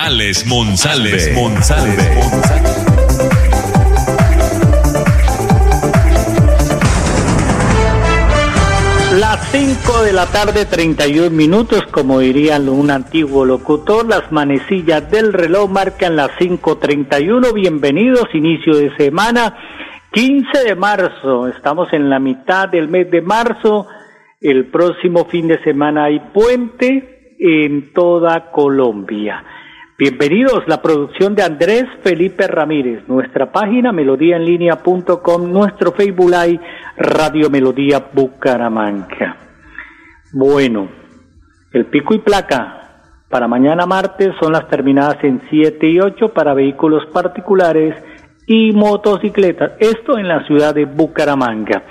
Alex Monsalve. Las 5 de la tarde, 31 minutos, como diría un antiguo locutor, las manecillas del reloj marcan las 5.31. Bienvenidos, inicio de semana, 15 de marzo. Estamos en la mitad del mes de marzo el próximo fin de semana hay puente en toda Colombia. Bienvenidos, la producción de Andrés Felipe Ramírez, nuestra página melodíaenlínea.com, nuestro Facebook Live, Radio Melodía Bucaramanga. Bueno, el pico y placa para mañana martes son las terminadas en 7 y 8 para vehículos particulares y motocicletas, esto en la ciudad de Bucaramanga.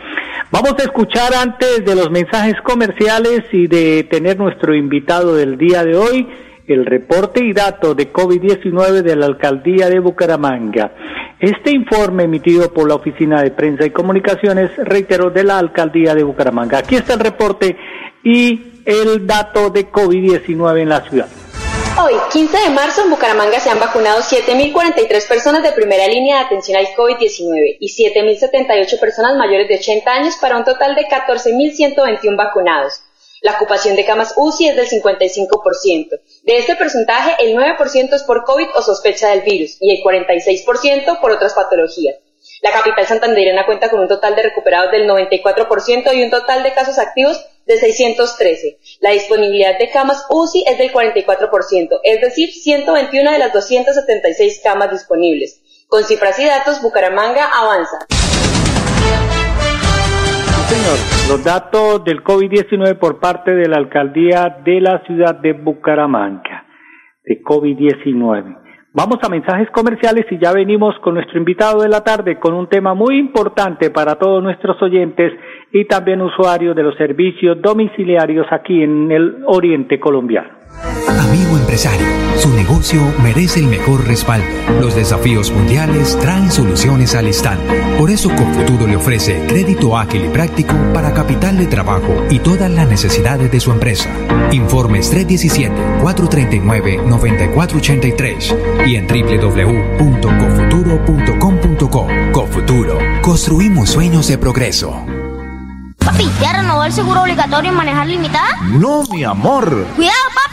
Vamos a escuchar antes de los mensajes comerciales y de tener nuestro invitado del día de hoy, el reporte y datos de COVID-19 de la alcaldía de Bucaramanga. Este informe emitido por la Oficina de Prensa y Comunicaciones, reitero, de la alcaldía de Bucaramanga. Aquí está el reporte y el dato de COVID-19 en la ciudad. Hoy, 15 de marzo, en Bucaramanga se han vacunado 7.043 personas de primera línea de atención al COVID-19 y 7.078 personas mayores de 80 años para un total de 14.121 vacunados. La ocupación de camas UCI es del 55%. De este porcentaje, el 9% es por COVID o sospecha del virus y el 46% por otras patologías. La capital santandereana cuenta con un total de recuperados del 94% y un total de casos activos de 613. La disponibilidad de camas UCI es del 44%, es decir, 121 de las 276 camas disponibles. Con cifras y datos, Bucaramanga avanza. Los datos del COVID-19 por parte de la alcaldía de la ciudad de Bucaramanga, de COVID-19. Vamos a mensajes comerciales y ya venimos con nuestro invitado de la tarde con un tema muy importante para todos nuestros oyentes y también usuarios de los servicios domiciliarios aquí en el oriente colombiano. Amigo empresario, su negocio merece el mejor respaldo. Los desafíos mundiales traen soluciones al instante. Por eso Confuturo le ofrece crédito ágil y práctico para capital de trabajo y todas las necesidades de su empresa. Informes 317-439-9483 y en www.cofuturo.com.co. Cofuturo, construimos sueños de progreso. Papi, ¿ya renovó el seguro obligatorio en manejar limitada? No, mi amor. Cuidado,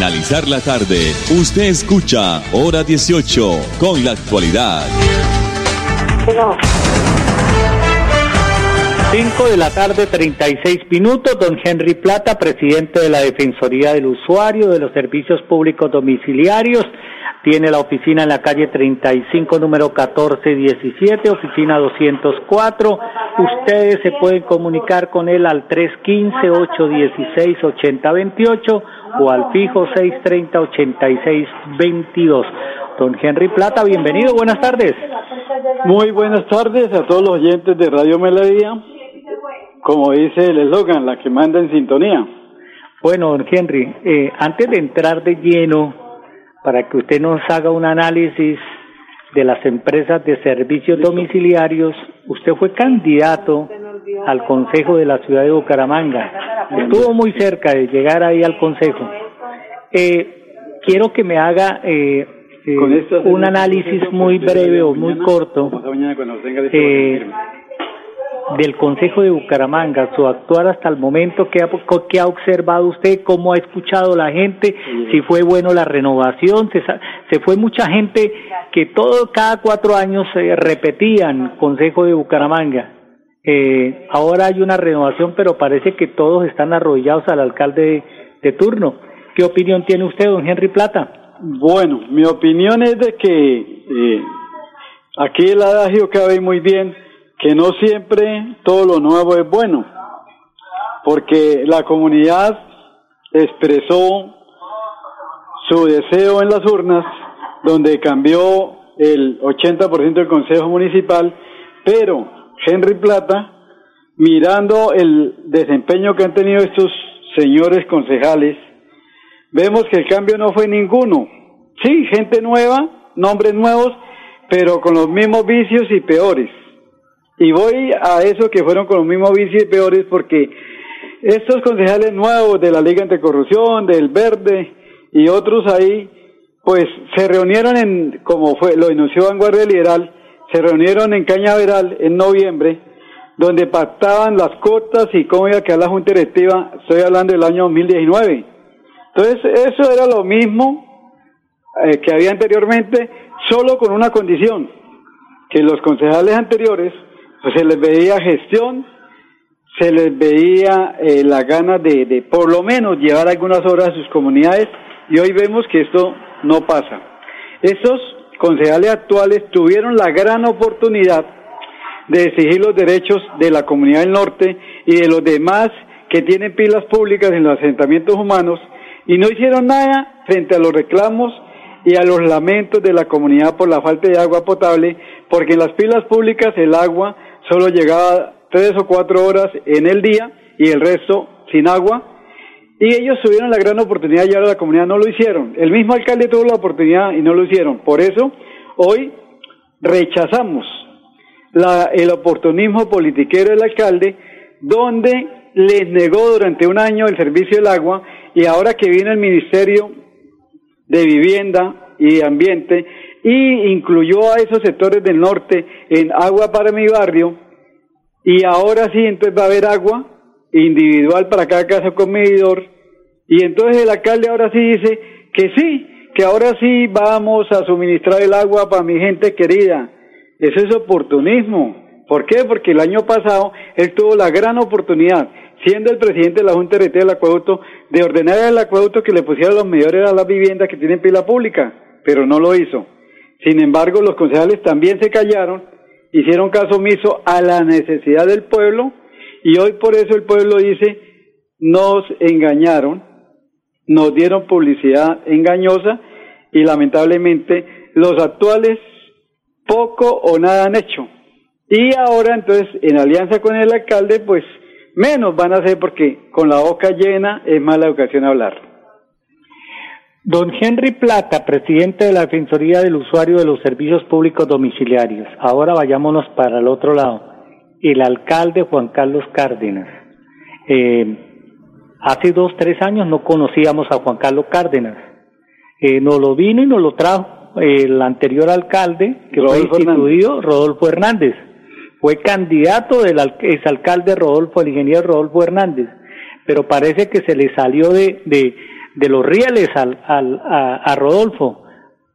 Al finalizar la tarde, usted escucha Hora 18 con la actualidad. 5 de la tarde, 36 minutos. Don Henry Plata, presidente de la Defensoría del Usuario de los Servicios Públicos Domiciliarios. Tiene la oficina en la calle 35, número 1417, oficina 204. Ustedes se pueden comunicar con él al 315-816-8028 o al fijo 630-8622. Don Henry Plata, bienvenido, buenas tardes. Muy buenas tardes a todos los oyentes de Radio Melodía. Como dice el eslogan, la que manda en sintonía. Bueno, don Henry, eh, antes de entrar de lleno, para que usted nos haga un análisis de las empresas de servicios domiciliarios, usted fue candidato al Consejo de la Ciudad de Bucaramanga. Estuvo muy cerca de llegar ahí al Consejo. Eh, quiero que me haga eh, eh, un análisis muy breve o muy corto del Consejo de Bucaramanga, su actuar hasta el momento, ¿qué ha, qué ha observado usted, cómo ha escuchado la gente, si fue bueno la renovación, se, se fue mucha gente que todo, cada cuatro años se repetían Consejo de Bucaramanga. Eh, ahora hay una renovación, pero parece que todos están arrodillados al alcalde de, turno. ¿Qué opinión tiene usted, don Henry Plata? Bueno, mi opinión es de que eh, aquí el adagio cabe muy bien, que no siempre todo lo nuevo es bueno, porque la comunidad expresó su deseo en las urnas, donde cambió el 80% del Consejo Municipal, pero Henry Plata, mirando el desempeño que han tenido estos señores concejales, vemos que el cambio no fue ninguno. Sí, gente nueva, nombres nuevos, pero con los mismos vicios y peores. Y voy a eso que fueron con los mismos vicios peores porque estos concejales nuevos de la Liga Anticorrupción, del Verde y otros ahí, pues se reunieron en, como fue, lo denunció Vanguardia Liberal, se reunieron en Cañaveral en noviembre, donde pactaban las cotas y cómo iba a quedar la Junta Directiva, estoy hablando del año 2019. Entonces, eso era lo mismo eh, que había anteriormente, solo con una condición, que los concejales anteriores, se les veía gestión, se les veía eh, la gana de, de por lo menos llevar algunas obras a sus comunidades, y hoy vemos que esto no pasa. Estos concejales actuales tuvieron la gran oportunidad de exigir los derechos de la comunidad del norte y de los demás que tienen pilas públicas en los asentamientos humanos y no hicieron nada frente a los reclamos y a los lamentos de la comunidad por la falta de agua potable, porque en las pilas públicas el agua solo llegaba tres o cuatro horas en el día y el resto sin agua y ellos tuvieron la gran oportunidad de llegar a la comunidad, no lo hicieron. El mismo alcalde tuvo la oportunidad y no lo hicieron. Por eso, hoy rechazamos la, el oportunismo politiquero del alcalde, donde les negó durante un año el servicio del agua y ahora que viene el Ministerio de Vivienda y Ambiente y incluyó a esos sectores del norte en agua para mi barrio y ahora sí entonces va a haber agua individual para cada casa con medidor, y entonces el alcalde ahora sí dice que sí, que ahora sí vamos a suministrar el agua para mi gente querida. Eso es oportunismo. ¿Por qué? Porque el año pasado él tuvo la gran oportunidad, siendo el presidente de la Junta de del Acueducto, de ordenar al acueducto que le pusiera los medidores a las viviendas que tienen pila pública, pero no lo hizo. Sin embargo, los concejales también se callaron, hicieron caso omiso a la necesidad del pueblo y hoy por eso el pueblo dice, nos engañaron, nos dieron publicidad engañosa y lamentablemente los actuales poco o nada han hecho. Y ahora entonces en alianza con el alcalde pues menos van a hacer porque con la boca llena es mala educación hablar. Don Henry Plata, presidente de la Defensoría del Usuario de los Servicios Públicos Domiciliarios. Ahora vayámonos para el otro lado. El alcalde Juan Carlos Cárdenas. Eh, hace dos, tres años no conocíamos a Juan Carlos Cárdenas. Eh, nos lo vino y nos lo trajo el anterior alcalde, que fue instituido, Rodolfo Hernández. Fue candidato del exalcalde Rodolfo, el ingeniero Rodolfo Hernández. Pero parece que se le salió de, de de los rieles al, al, a, Rodolfo.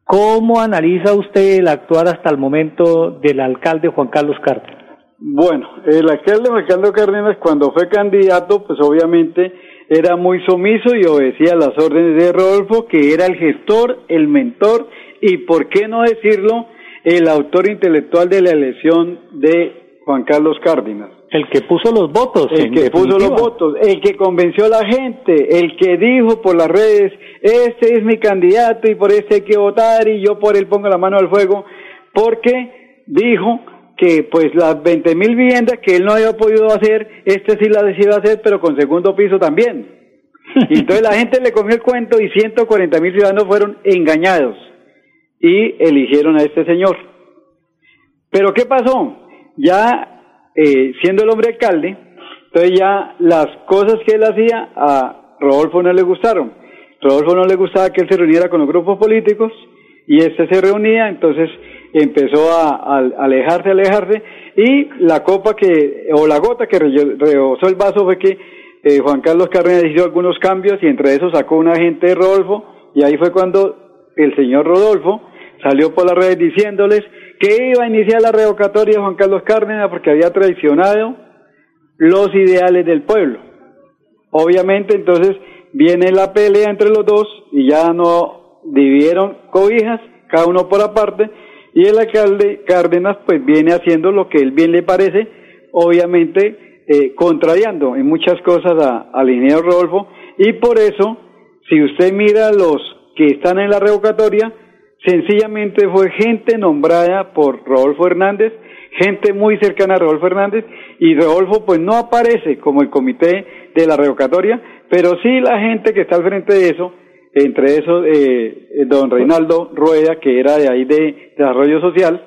¿Cómo analiza usted el actuar hasta el momento del alcalde Juan Carlos Cárdenas? Bueno, el alcalde Juan Carlos Cárdenas cuando fue candidato, pues obviamente era muy sumiso y obedecía las órdenes de Rodolfo, que era el gestor, el mentor y, por qué no decirlo, el autor intelectual de la elección de Juan Carlos Cárdenas. El que puso los votos. El que puso los votos, el que convenció a la gente, el que dijo por las redes, este es mi candidato y por este hay que votar y yo por él pongo la mano al fuego, porque dijo que pues las 20 mil viviendas que él no había podido hacer, este sí las decidió hacer, pero con segundo piso también. Y entonces la gente le comió el cuento y 140 mil ciudadanos fueron engañados y eligieron a este señor. Pero ¿qué pasó? Ya eh, siendo el hombre alcalde, entonces ya las cosas que él hacía a Rodolfo no le gustaron. Rodolfo no le gustaba que él se reuniera con los grupos políticos y este se reunía, entonces empezó a, alejarse, alejarse y la copa que, o la gota que rebosó el vaso fue que eh, Juan Carlos Cárdenas hizo algunos cambios y entre esos sacó un agente de Rodolfo y ahí fue cuando el señor Rodolfo salió por las redes diciéndoles que iba a iniciar la revocatoria de Juan Carlos Cárdenas porque había traicionado los ideales del pueblo. Obviamente entonces viene la pelea entre los dos y ya no dividieron cobijas, cada uno por aparte, y el alcalde Cárdenas pues viene haciendo lo que él bien le parece, obviamente eh, contrariando en muchas cosas al ingeniero Rodolfo, y por eso, si usted mira los que están en la revocatoria, sencillamente fue gente nombrada por Rodolfo Hernández, gente muy cercana a Rodolfo Hernández, y Rodolfo pues no aparece como el comité de la revocatoria, pero sí la gente que está al frente de eso, entre esos eh, don Reinaldo Rueda, que era de ahí de Desarrollo Social,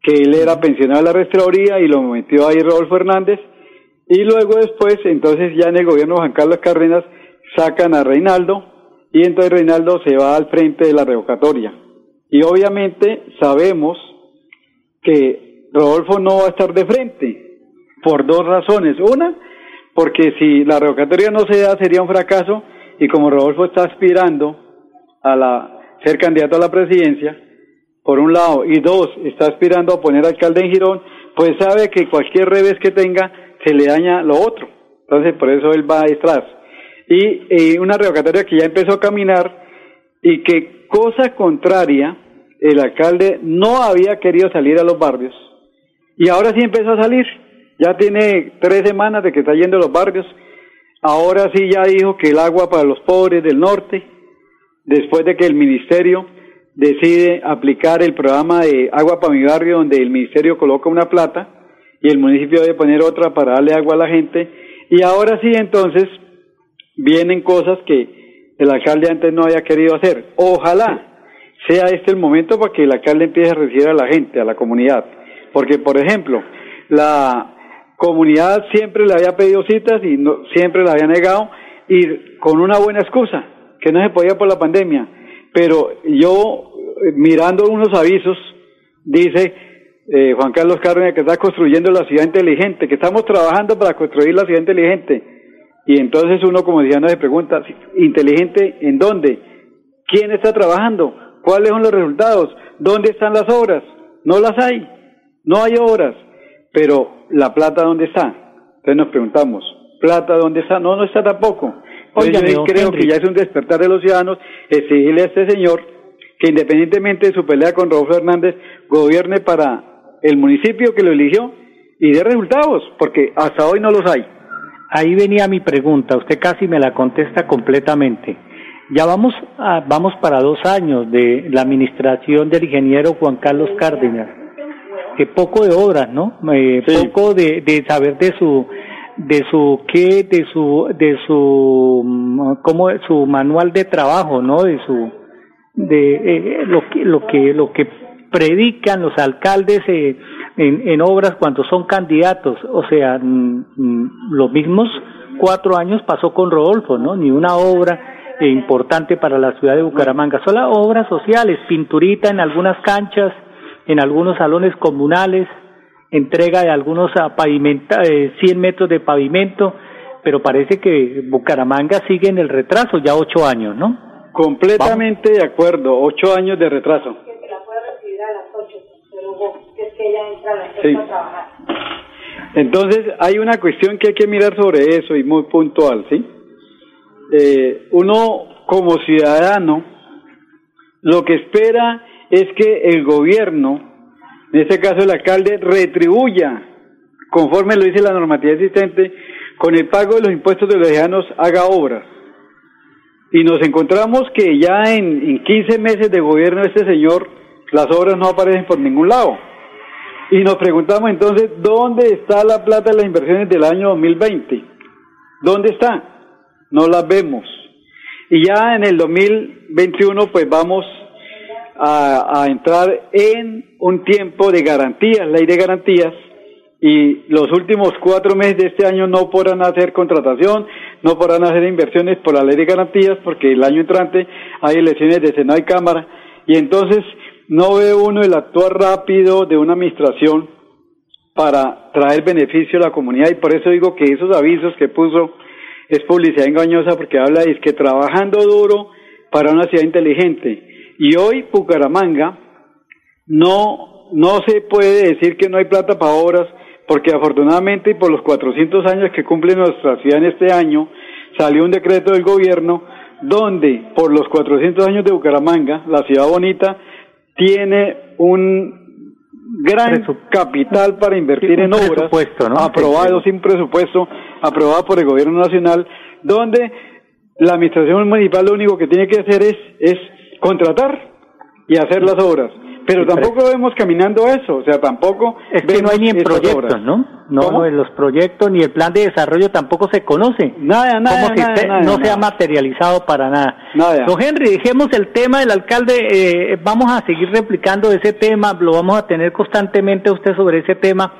que él era pensionado de la restauría y lo metió ahí Rodolfo Hernández, y luego después, entonces ya en el gobierno de Juan Carlos Cárdenas, sacan a Reinaldo, y entonces Reinaldo se va al frente de la revocatoria. Y obviamente sabemos que Rodolfo no va a estar de frente por dos razones. Una, porque si la revocatoria no se da sería un fracaso y como Rodolfo está aspirando a la, ser candidato a la presidencia, por un lado, y dos, está aspirando a poner alcalde en Girón, pues sabe que cualquier revés que tenga se le daña lo otro. Entonces, por eso él va detrás. Y una revocatoria que ya empezó a caminar y que, cosa contraria, el alcalde no había querido salir a los barrios y ahora sí empezó a salir. Ya tiene tres semanas de que está yendo a los barrios. Ahora sí ya dijo que el agua para los pobres del norte, después de que el ministerio decide aplicar el programa de agua para mi barrio, donde el ministerio coloca una plata y el municipio debe poner otra para darle agua a la gente. Y ahora sí entonces vienen cosas que el alcalde antes no había querido hacer. Ojalá sea este el momento para que el alcalde empiece a recibir a la gente, a la comunidad. Porque, por ejemplo, la comunidad siempre le había pedido citas y no, siempre la había negado y con una buena excusa, que no se podía por la pandemia. Pero yo, eh, mirando unos avisos, dice eh, Juan Carlos Cárdenas que está construyendo la ciudad inteligente, que estamos trabajando para construir la ciudad inteligente. Y entonces uno, como decía, no se pregunta, ¿inteligente en dónde? ¿Quién está trabajando? ¿Cuáles son los resultados? ¿Dónde están las obras? No las hay. No hay obras. Pero la plata, ¿dónde está? Entonces nos preguntamos, ¿plata dónde está? No, no está tampoco. Entonces yo creo que ya es un despertar de los ciudadanos exigirle a este señor que independientemente de su pelea con Rodolfo Hernández, gobierne para el municipio que lo eligió y dé resultados, porque hasta hoy no los hay. Ahí venía mi pregunta, usted casi me la contesta completamente. Ya vamos, vamos para dos años de la administración del ingeniero Juan Carlos Cárdenas. Que poco de obras, ¿no? Eh, Poco de, de saber de su de su qué de su de su mm, como su manual de trabajo no de su de eh, lo que lo que lo que predican los alcaldes eh, en, en obras cuando son candidatos o sea los mismos cuatro años pasó con Rodolfo no ni una obra importante para la ciudad de Bucaramanga solo obras sociales pinturita en algunas canchas en algunos salones comunales entrega de algunos a pavimenta, eh, 100 metros de pavimento, pero parece que Bucaramanga sigue en el retraso, ya ocho años, ¿no? Completamente de acuerdo, ocho años de retraso. Sí. Entonces hay una cuestión que hay que mirar sobre eso y muy puntual, ¿sí? Eh, uno como ciudadano lo que espera es que el gobierno en este caso el alcalde retribuya, conforme lo dice la normativa existente, con el pago de los impuestos de los lejanos haga obras. Y nos encontramos que ya en, en 15 meses de gobierno de este señor, las obras no aparecen por ningún lado. Y nos preguntamos entonces, ¿dónde está la plata de las inversiones del año 2020? ¿Dónde está? No las vemos. Y ya en el 2021 pues vamos a, entrar en un tiempo de garantías, ley de garantías, y los últimos cuatro meses de este año no podrán hacer contratación, no podrán hacer inversiones por la ley de garantías, porque el año entrante hay elecciones de Senado y Cámara, y entonces no ve uno el actuar rápido de una administración para traer beneficio a la comunidad, y por eso digo que esos avisos que puso es publicidad engañosa, porque habla de que trabajando duro para una ciudad inteligente, y hoy Bucaramanga no, no se puede decir que no hay plata para obras, porque afortunadamente por los 400 años que cumple nuestra ciudad en este año, salió un decreto del gobierno donde por los 400 años de Bucaramanga, la ciudad bonita, tiene un gran capital para invertir en obras, aprobado sin presupuesto, aprobado por el gobierno nacional, donde la administración municipal lo único que tiene que hacer es, es contratar y hacer las obras. Pero tampoco vemos caminando eso, o sea, tampoco es que no hay ni en proyectos, ¿no? No, en los proyectos ni el plan de desarrollo tampoco se conoce. Nada, nada, nada, no se ha materializado para nada. Nada. Don Henry, dejemos el tema del alcalde, eh, vamos a seguir replicando ese tema, lo vamos a tener constantemente usted sobre ese tema.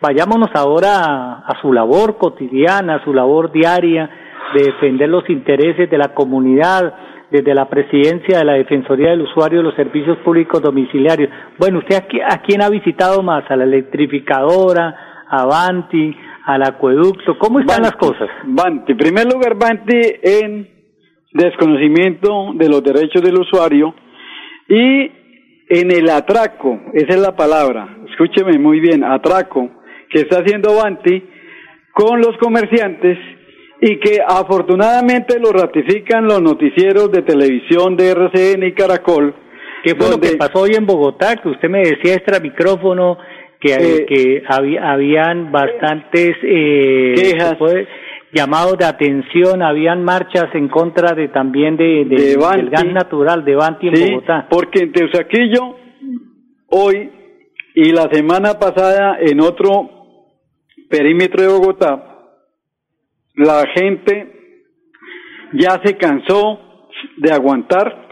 Vayámonos ahora a, a su labor cotidiana, a su labor diaria de defender los intereses de la comunidad, desde la presidencia de la Defensoría del Usuario de los Servicios Públicos Domiciliarios. Bueno, ¿usted a, quién ha visitado más? ¿A la electrificadora? ¿A Banti? ¿Al acueducto? ¿Cómo están las cosas? Banti. En primer lugar, Banti en desconocimiento de los derechos del usuario y en el atraco, esa es la palabra, escúcheme muy bien, atraco, que está haciendo Banti con los comerciantes y que afortunadamente lo ratifican los noticieros de televisión de RCN y Caracol. ¿Qué fue lo que pasó hoy en Bogotá? Que usted me decía extra micrófono que, eh, que había, habían bastantes eh, quejas. llamados de atención, habían marchas en contra de también de, del gas natural de Banti en Bogotá. Porque en Teusaquillo, hoy y la semana pasada en otro perímetro de Bogotá, la gente ya se cansó de aguantar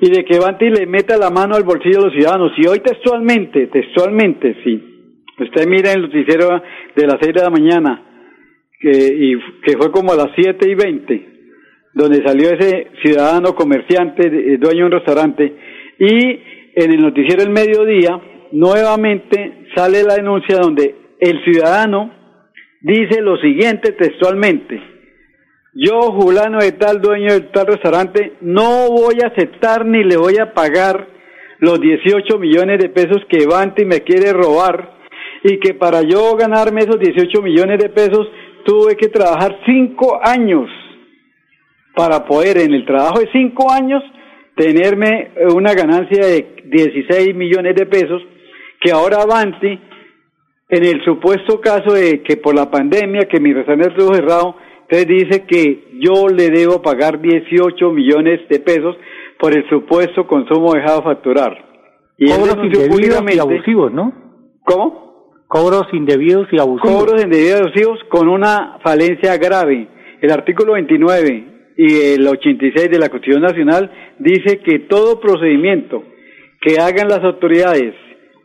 y de que Banti le meta la mano al bolsillo de los ciudadanos. Y hoy textualmente, textualmente, sí, usted mira el noticiero de las seis de la mañana, que, y, que fue como a las siete y veinte, donde salió ese ciudadano comerciante, dueño de un restaurante, y en el noticiero del mediodía, nuevamente sale la denuncia donde el ciudadano dice lo siguiente textualmente. Yo, Julano de tal, dueño de tal restaurante, no voy a aceptar ni le voy a pagar los 18 millones de pesos que Banti me quiere robar y que para yo ganarme esos 18 millones de pesos tuve que trabajar cinco años para poder en el trabajo de cinco años tenerme una ganancia de 16 millones de pesos que ahora Banti en el supuesto caso de que por la pandemia, que mi restaurante estuvo cerrado, usted dice que yo le debo pagar 18 millones de pesos por el supuesto consumo dejado facturar. Y Cobros y abusivos, ¿no? ¿Cómo? Cobros indebidos y abusivos. Cobros indebidos y abusivos con una falencia grave. El artículo 29 y el 86 de la Constitución Nacional dice que todo procedimiento que hagan las autoridades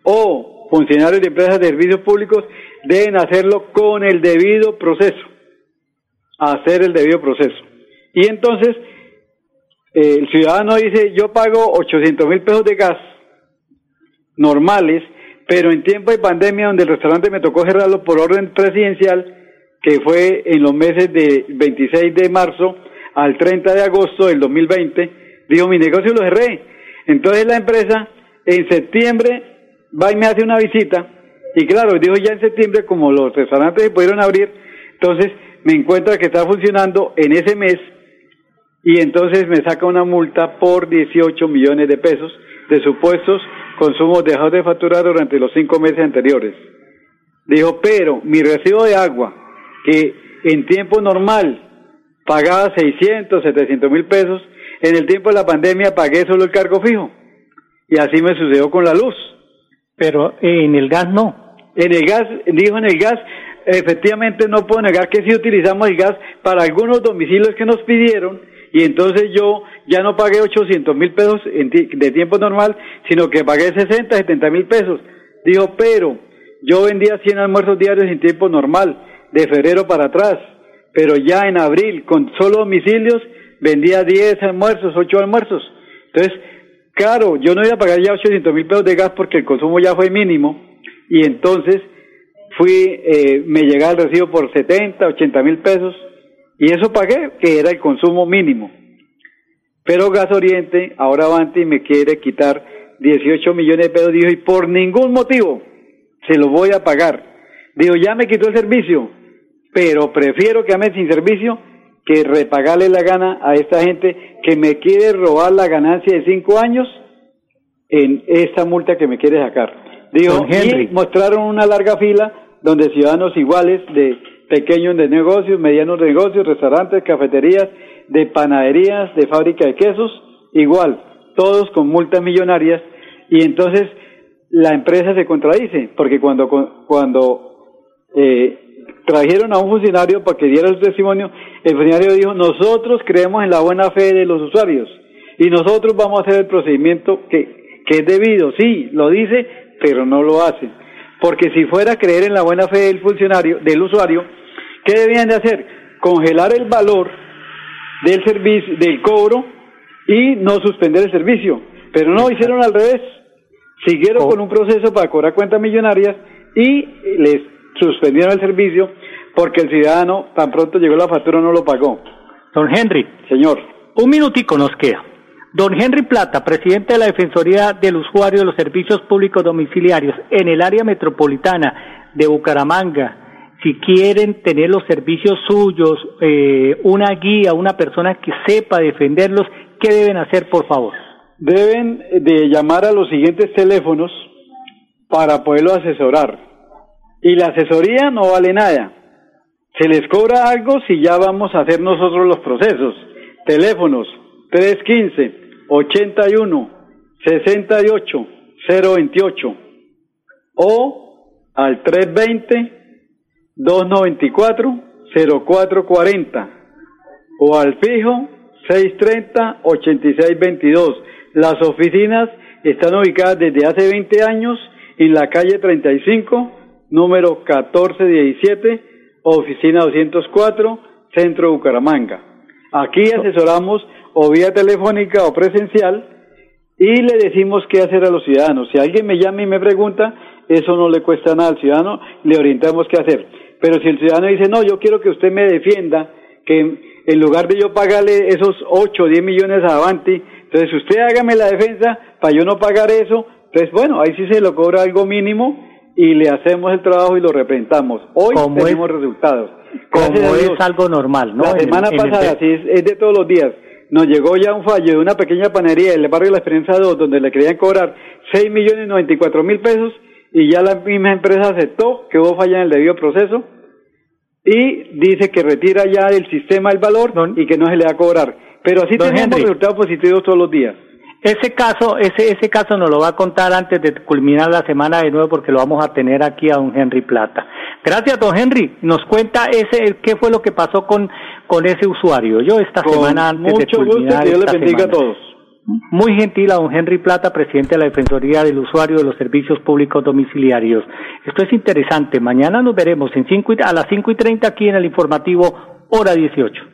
o funcionarios de empresas de servicios públicos deben hacerlo con el debido proceso. Hacer el debido proceso. Y entonces, eh, el ciudadano dice, yo pago 800 mil pesos de gas normales, pero en tiempo de pandemia, donde el restaurante me tocó cerrarlo por orden presidencial, que fue en los meses de 26 de marzo al 30 de agosto del 2020, dijo, mi negocio lo cerré. Entonces la empresa en septiembre va y me hace una visita, y claro, dijo ya en septiembre, como los restaurantes se pudieron abrir, entonces me encuentra que está funcionando en ese mes, y entonces me saca una multa por 18 millones de pesos de supuestos consumos dejados de facturar durante los cinco meses anteriores. Dijo, pero mi recibo de agua, que en tiempo normal pagaba 600, 700 mil pesos, en el tiempo de la pandemia pagué solo el cargo fijo. Y así me sucedió con la luz. Pero en el gas no. En el gas, dijo en el gas, efectivamente no puedo negar que sí utilizamos el gas para algunos domicilios que nos pidieron y entonces yo ya no pagué 800 mil pesos de tiempo normal, sino que pagué 60, 70 mil pesos. Dijo, pero yo vendía 100 almuerzos diarios en tiempo normal, de febrero para atrás, pero ya en abril, con solo domicilios, vendía 10 almuerzos, 8 almuerzos. Entonces, claro, yo no iba a pagar ya 800 mil pesos de gas porque el consumo ya fue mínimo, y entonces fui, eh, me llegaba el recibo por 70, 80 mil pesos, y eso pagué, que era el consumo mínimo. Pero Gas Oriente, ahora Avanti, me quiere quitar 18 millones de pesos, dijo, y por ningún motivo se lo voy a pagar. Digo, ya me quitó el servicio, pero prefiero que ame sin servicio que repagarle la gana a esta gente que me quiere robar la ganancia de cinco años en esta multa que me quiere sacar. Digo, y mostraron una larga fila donde ciudadanos iguales de pequeños de negocios, medianos de negocios, restaurantes, cafeterías, de panaderías, de fábrica de quesos, igual, todos con multas millonarias y entonces la empresa se contradice, porque cuando, cuando eh, trajeron a un funcionario para que diera el testimonio, el funcionario dijo, nosotros creemos en la buena fe de los usuarios y nosotros vamos a hacer el procedimiento que, que es debido, sí, lo dice, pero no lo hace. Porque si fuera a creer en la buena fe del funcionario, del usuario, ¿qué debían de hacer? Congelar el valor del servicio, del cobro y no suspender el servicio. Pero no, hicieron al revés. Siguieron con un proceso para cobrar cuentas millonarias y les suspendieron el servicio porque el ciudadano tan pronto llegó la factura no lo pagó. Don Henry. Señor. Un minutico nos queda. Don Henry Plata, presidente de la Defensoría del Usuario de los Servicios Públicos Domiciliarios en el área metropolitana de Bucaramanga, si quieren tener los servicios suyos, eh, una guía, una persona que sepa defenderlos, ¿qué deben hacer, por favor? Deben de llamar a los siguientes teléfonos para poderlo asesorar. Y la asesoría no vale nada. Se les cobra algo si ya vamos a hacer nosotros los procesos. Teléfonos 315 81 68 028 o al 320 294 0440 o al fijo 630 8622. Las oficinas están ubicadas desde hace 20 años en la calle 35, número 1417, oficina 204, centro de Bucaramanga. Aquí asesoramos o vía telefónica o presencial y le decimos qué hacer a los ciudadanos. Si alguien me llama y me pregunta, eso no le cuesta nada al ciudadano, le orientamos qué hacer. Pero si el ciudadano dice, no, yo quiero que usted me defienda, que en lugar de yo pagarle esos 8 o 10 millones a Avanti, entonces usted hágame la defensa para yo no pagar eso, entonces bueno, ahí sí se lo cobra algo mínimo y le hacemos el trabajo y lo representamos. Hoy tenemos resultados. Como es algo normal, ¿no? La semana pasada, sí, es de todos los días nos llegó ya un fallo de una pequeña panadería del barrio de la Experiencia 2, donde le querían cobrar 6 millones 94 mil pesos y ya la misma empresa aceptó que hubo falla en el debido proceso y dice que retira ya del sistema el valor y que no se le va a cobrar. Pero así tenemos resultados positivos todos los días. Ese caso, ese, ese caso nos lo va a contar antes de culminar la semana de nuevo porque lo vamos a tener aquí a don Henry Plata. Gracias, don Henry. Nos cuenta ese, qué fue lo que pasó con, con ese usuario. Yo esta semana antes de culminar gusto, Dios le bendiga a todos. Muy gentil a don Henry Plata, presidente de la Defensoría del Usuario de los Servicios Públicos Domiciliarios. Esto es interesante. Mañana nos veremos en cinco a las cinco y treinta aquí en el informativo Hora 18